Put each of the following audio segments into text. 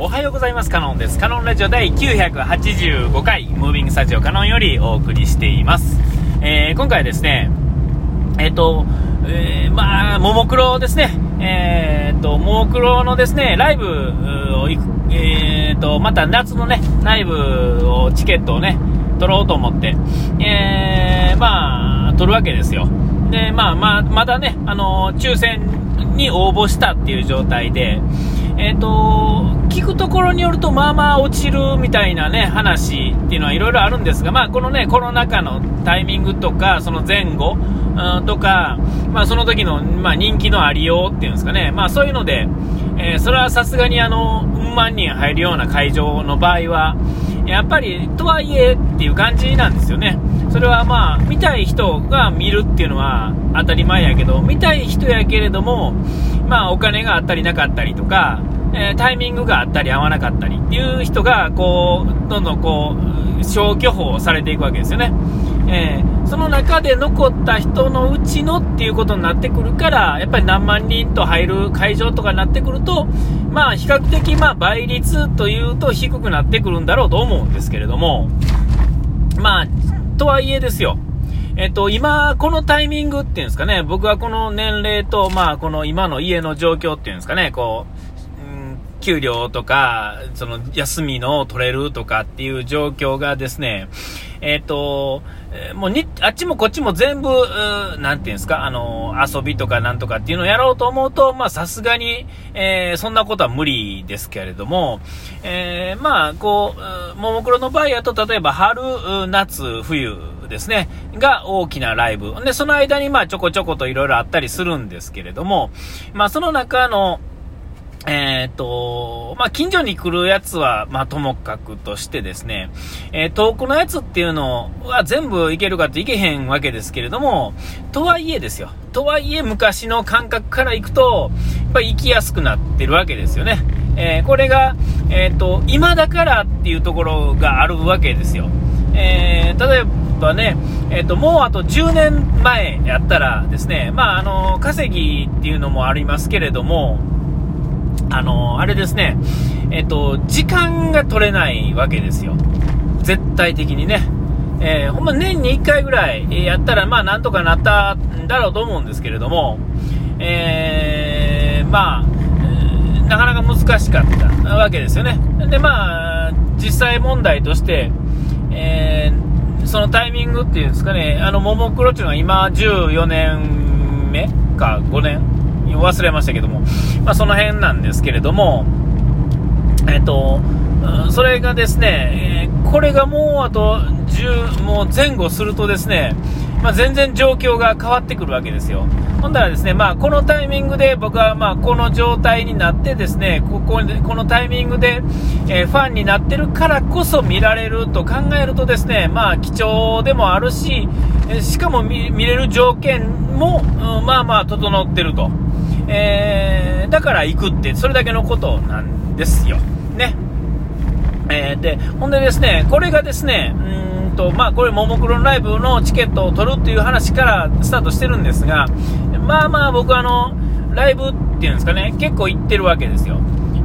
おはようございます。カノンです。カノンラジオ第985回、ムービングスタジオカノンよりお送りしています。えー、今回はですね、えっ、ー、と、えー、まあ、ももクロですね。えっ、と、ももクロのですね、ライブを行く、えっ、と、また夏のね、ライブを、チケットをね、取ろうと思って、えーまあ、取るわけですよ。で、まあまあ、まだね、あの抽選に応募したっていう状態で、えっ、ー、と、聞くところによると、まあまあ落ちるみたいなね、話っていうのはいろいろあるんですが、まあこのね、コロナ禍のタイミングとか、その前後、うん、とか、まあその時の、まあ人気のありようっていうんですかね、まあそういうので、えー、それはさすがにあの、うん万人入るような会場の場合は、やっぱり、とはいえっていう感じなんですよね。それはまあ、見たい人が見るっていうのは当たり前やけど、見たい人やけれども、まあ、お金があったりなかったりとか、えー、タイミングがあったり合わなかったりっていう人が、こう、どんどんこう、消去法されていくわけですよね。えー、その中で残った人のうちのっていうことになってくるから、やっぱり何万人と入る会場とかになってくると、まあ比較的まあ倍率というと低くなってくるんだろうと思うんですけれども、まあ、とはいえですよ。えっと、今、このタイミングっていうんですかね、僕はこの年齢と、まあ、この今の家の状況っていうんですかね、こう、給料とか、その休みの取れるとかっていう状況がですね、えっ、ー、と、もうに、あっちもこっちも全部、なんていうんですか、あの、遊びとかなんとかっていうのをやろうと思うと、まあさすがに、えー、そんなことは無理ですけれども、えー、まあ、こう、ももクロの場合やと、例えば春、夏、冬、ですね、が大きなライブ。で、その間にまあちょこちょこといろいろあったりするんですけれども、まあその中の、えっ、と、まあ、近所に来るやつは、まあ、ともかくとしてですね、えー、遠くのやつっていうのは全部いけるかっていけへんわけですけれども、とはいえですよ。とはいえ昔の感覚から行くと、やっぱり行きやすくなってるわけですよね。えー、これが、えっ、と、今だからっていうところがあるわけですよ。え例えばね、えっ、と、もうあと10年前やったらですね、まあ、あの、稼ぎっていうのもありますけれども、あの、あれですね、えっと、時間が取れないわけですよ。絶対的にね。えー、ほんま年に1回ぐらいやったら、まあなんとかなったんだろうと思うんですけれども、えー、まあ、なかなか難しかったわけですよね。で、まあ、実際問題として、えー、そのタイミングっていうんですかね、あの、ももクロっていうのは今14年目か5年忘れましたけども、まあ、その辺なんですけれども、えっと、それがですね、これがもうあと10、もう前後するとですね、まあ、全然状況が変わってくるわけですよ。ほんだらですね、まあ、このタイミングで僕はまあこの状態になってですね、こここのタイミングで、え、ファンになってるからこそ見られると考えるとですね、まあ貴重でもあるし、しかも見れる条件も、うん、まあまあ整ってると。えー、だから行くって、それだけのことなんですよ。ね。えー、で、ほんでですね、これがですね、うんと、まあ、これ、ももクロのライブのチケットを取るっていう話からスタートしてるんですが、まあまあ、僕あの、ライブっていうんですかね、結構行ってるわけですよ。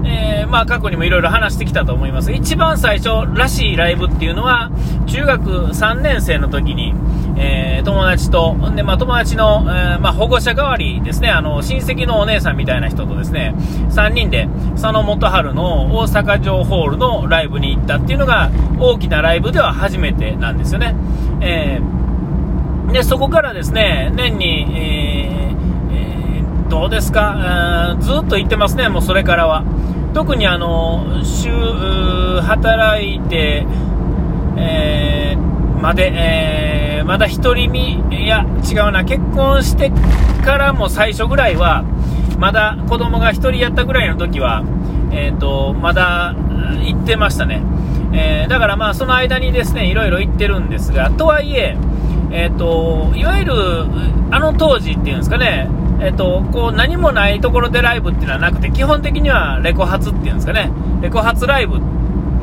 えー、まあ過去にもいろいろ話してきたと思います。一番最初らしいライブっていうのは、中学3年生の時に、えー、友達と、で、まあ、友達の、えー、まあ、保護者代わりですね、あの、親戚のお姉さんみたいな人とですね、3人で、佐野元春の大阪城ホールのライブに行ったっていうのが、大きなライブでは初めてなんですよね。えー、で、そこからですね、年に、えー、どうですか、ずっと行ってますね、もうそれからは。特にあの、週、働いて、え、まで、えーまだ独り身、いや、違うな、結婚してからも最初ぐらいは、まだ子供が1人やったぐらいの時は、えっ、ー、と、まだ行ってましたね。えー、だからまあ、その間にですね、いろいろ行ってるんですが、とはいえ、え、ー、と、いわゆる、あの当時っていうんですかね、えっ、と、こう、何もないところでライブっていうのはなくて、基本的にはレコ発っていうんですかね、レコ発ライブ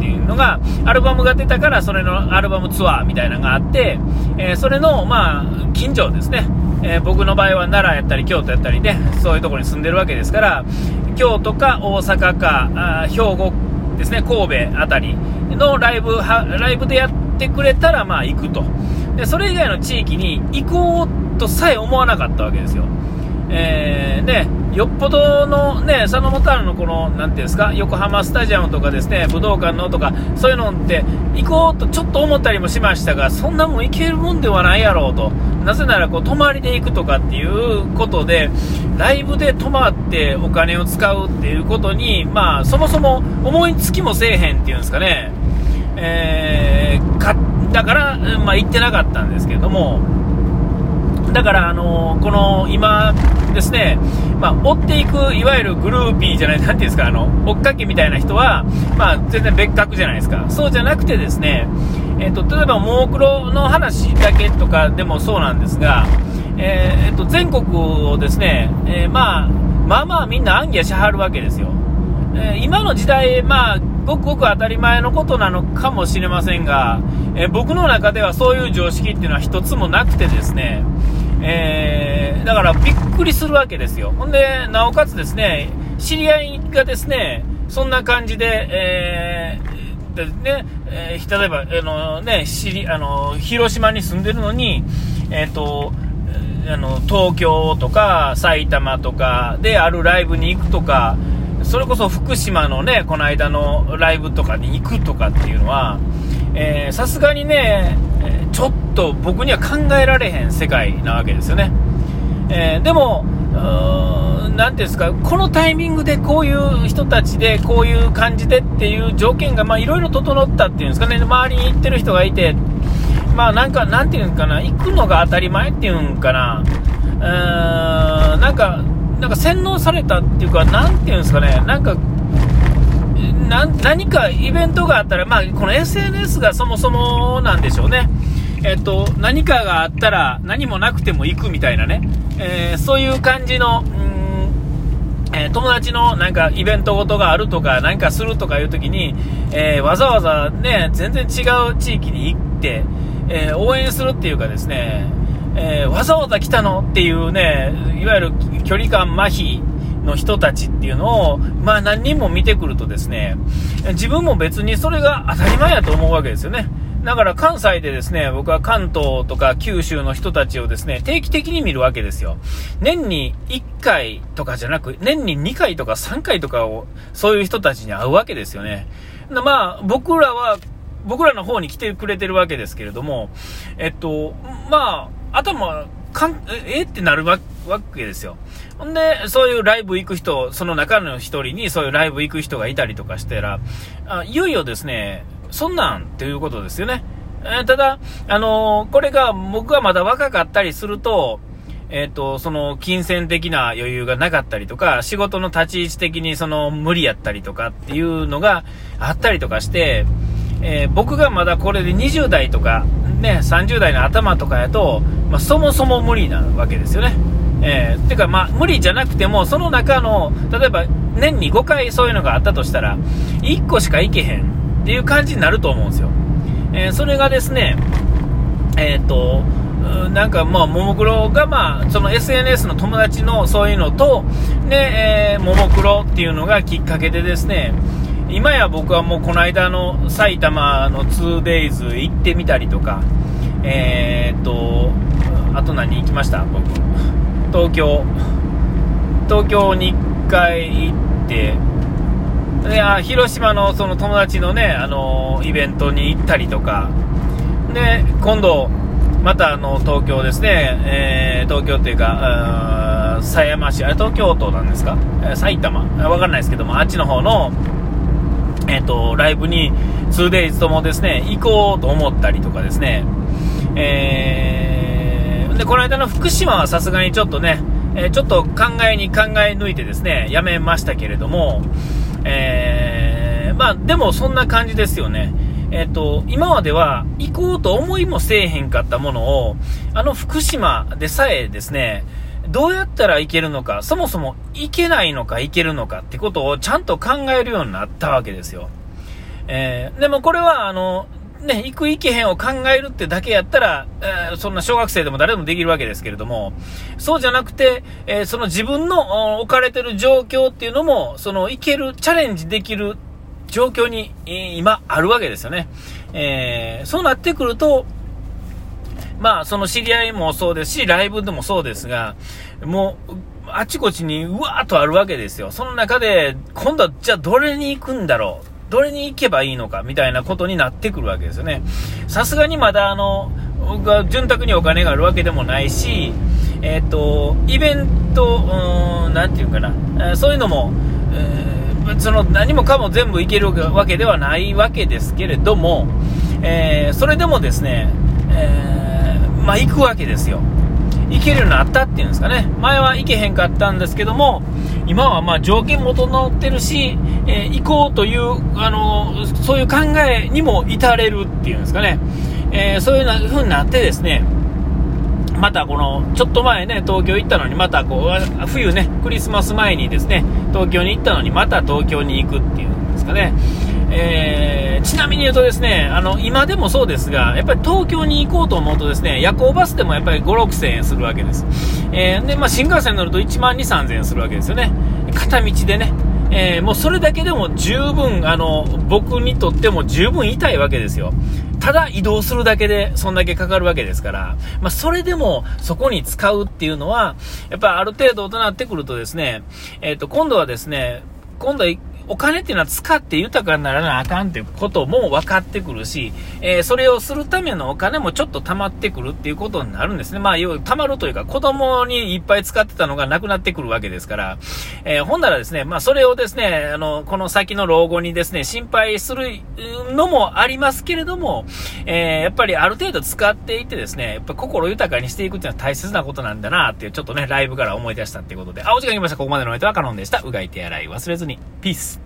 っていうのが、アルバムが出たから、それのアルバムツアーみたいなのがあって、えー、それの、まあ、近所ですね。えー、僕の場合は奈良やったり京都やったりで、そういうところに住んでるわけですから、京都か大阪か、あ兵庫ですね、神戸あたりのライブライブでやってくれたら、まあ行くと。で、それ以外の地域に行こうとさえ思わなかったわけですよ。えー、で、よっぽどのね、佐野元春のこの、なていうんですか、横浜スタジアムとかですね、武道館のとか、そういうのって行こうとちょっと思ったりもしましたが、そんなもん行けるもんではないやろうと。なぜならこう、泊まりで行くとかっていうことで、ライブで泊まってお金を使うっていうことに、まあ、そもそも思いつきもせえへんっていうんですかね。えー、か、だから、まあ行ってなかったんですけれども、だから、あのー、この今ですね、まあ、追っていくいわゆるグルーピーじゃない、なんていうんですか、あの追っかけみたいな人は、まあ、全然別格じゃないですか、そうじゃなくてですね、えーと、例えば、ももクロの話だけとかでもそうなんですが、えー、と全国をですね、え、まあ、まあまあみんな暗記しはるわけですよ。え、今の時代、まあ、ごくごく当たり前のことなのかもしれませんが、え僕の中ではそういう常識っていうのは一つもなくてですね、えー、だからびっくりするわけですよ。ほんで、なおかつですね、知り合いがですね、そんな感じで、えー、でね、えー、例えば、あのね、知り、あの、広島に住んでるのに、えっ、ー、と、あの、東京とか埼玉とかであるライブに行くとか、それこそ福島のね、この間のライブとかに行くとかっていうのは、さすがにね、ちょっと僕には考えられへん世界なわけですよね。えー、でも、何ていうんですか、このタイミングでこういう人たちで、こういう感じでっていう条件がいろいろ整ったっていうんですかね、周りに行ってる人がいて、まあなんか、なんていうんかな、行くのが当たり前っていうんかな、うーん、なんか、なんか洗脳されたっていうか、なんていうんですかね、なんか、何かイベントがあったら、まあ、この SNS がそもそもなんでしょうね。えっと、何かがあったら何もなくても行くみたいなね、えー、そういう感じの、えー、友達のなんかイベントごとがあるとか、何かするとかいう時に、えー、わざわざね、全然違う地域に行って、え応援するっていうかですね、えわざわざ来たのっていうね、いわゆる距離感麻痺の人たちっていうのを、まあ何人も見てくるとですね、自分も別にそれが当たり前やと思うわけですよね。だから関西でですね、僕は関東とか九州の人たちをですね、定期的に見るわけですよ。年に1回とかじゃなく、年に2回とか3回とかを、そういう人たちに会うわけですよね。まあ、僕らは、僕らの方に来てくれてるわけですけれども、えっと、まあ、頭、かん、えってなるわけですよ。ほんで、そういうライブ行く人、その中の一人にそういうライブ行く人がいたりとかしたら、あいよいよですね、そんなんっていうことですよね。えー、ただ、あのー、これが僕がまだ若かったりすると、えっ、ー、と、その、金銭的な余裕がなかったりとか、仕事の立ち位置的にその、無理やったりとかっていうのがあったりとかして、え、僕がまだこれで20代とか、ね、30代の頭とかやと、まあ、そもそも無理なわけですよね。えー、てか、まあ、無理じゃなくても、その中の、例えば、年に5回そういうのがあったとしたら、1個しか行けへんっていう感じになると思うんですよ。えー、それがですね、えっ、ー、と、なんかまあ、ももクロがまあ、その SNS の友達のそういうのと、で、えー、ももクロっていうのがきっかけでですね、今や僕はもうこの間の埼玉の 2days 行ってみたりとか、えー、っと、あと何行きました？僕。東京。東京に1回行って、いや広島のその友達のね、あのイベントに行ったりとか、で、今度、またあの東京ですね、えー、東京っていうか、狭山市、あれ東京都なんですか、埼玉、わかんないですけども、あっちの方の、えっ、と、ライブに 2days ともですね、行こうと思ったりとかですね、えー、で、この間の福島はさすがにちょっとね、えー、ちょっと考えに考え抜いてですね、やめましたけれども、えー、まあ、でもそんな感じですよね。えっ、と、今までは行こうと思いもせえへんかったものを、あの福島でさえですね、どうやったらいけるのか、そもそもいけないのかいけるのかってことをちゃんと考えるようになったわけですよ。えー、でもこれは、あの、ね、行く行けへんを考えるってだけやったら、えー、そんな小学生でも誰でもできるわけですけれども、そうじゃなくて、えー、その自分の置かれてる状況っていうのも、その行ける、チャレンジできる状況に、え今あるわけですよね。えー、そうなってくると、まあ、その知り合いもそうですし、ライブでもそうですが、もう、あちこちにうわーっとあるわけですよ。その中で、今度はじゃあどれに行くんだろう？どれに行けばいいのかみたいなことになってくるわけですよね。さすがにまだあの、が潤沢にお金があるわけでもないし、えっ、ー、と、イベント、うん、なんていうかな、え、そういうのも、えー、その何もかも全部いけるわけではないわけですけれども、えーそれでもですね、えまあ行くわけですよ。行けるようになったっていうんですかね。前は行けへんかったんですけども、今はまあ条件も整ってるし、えー、行こうという、あのそういう考えにも至れるっていうんですかね。えー、そういう風になってですね、またこの、ちょっと前ね、東京行ったのに、またこう、冬ね、クリスマス前にですね、東京に行ったのに、また東京に行くっていうんですかね。えー、ちなみに言うとですね、あの、今でもそうですが、やっぱり東京に行こうと思うとですね、夜行バスでもやっぱり5、6千円するわけです。えー、で、まあ、新幹線乗ると1万2、3千円するわけですよね。片道でね。えー、もうそれだけでも十分、あの、僕にとっても十分痛いわけですよ。ただ移動するだけでそんだけかかるわけですから、まあ、それでもそこに使うっていうのは、やっぱある程度となってくるとですね、えっ、ー、と、今度はですね、今度はお金っていうのは使って豊かにならなあかんっていうことも分かってくるし、えー、それをするためのお金もちょっと溜まってくるっていうことになるんですね。まあ、要は溜まるというか、子供にいっぱい使ってたのがなくなってくるわけですから、えー、ほんならですね、まあ、それをですね、あの、この先の老後にですね、心配するのもありますけれども、えー、やっぱりある程度使っていってですね、やっぱ心豊かにしていくっていうのは大切なことなんだなっていう、ちょっとね、ライブから思い出したっていうことで、あ、お時間来ました。ここまでのお相手はカノンでした。うがい手洗い忘れずに。ピース。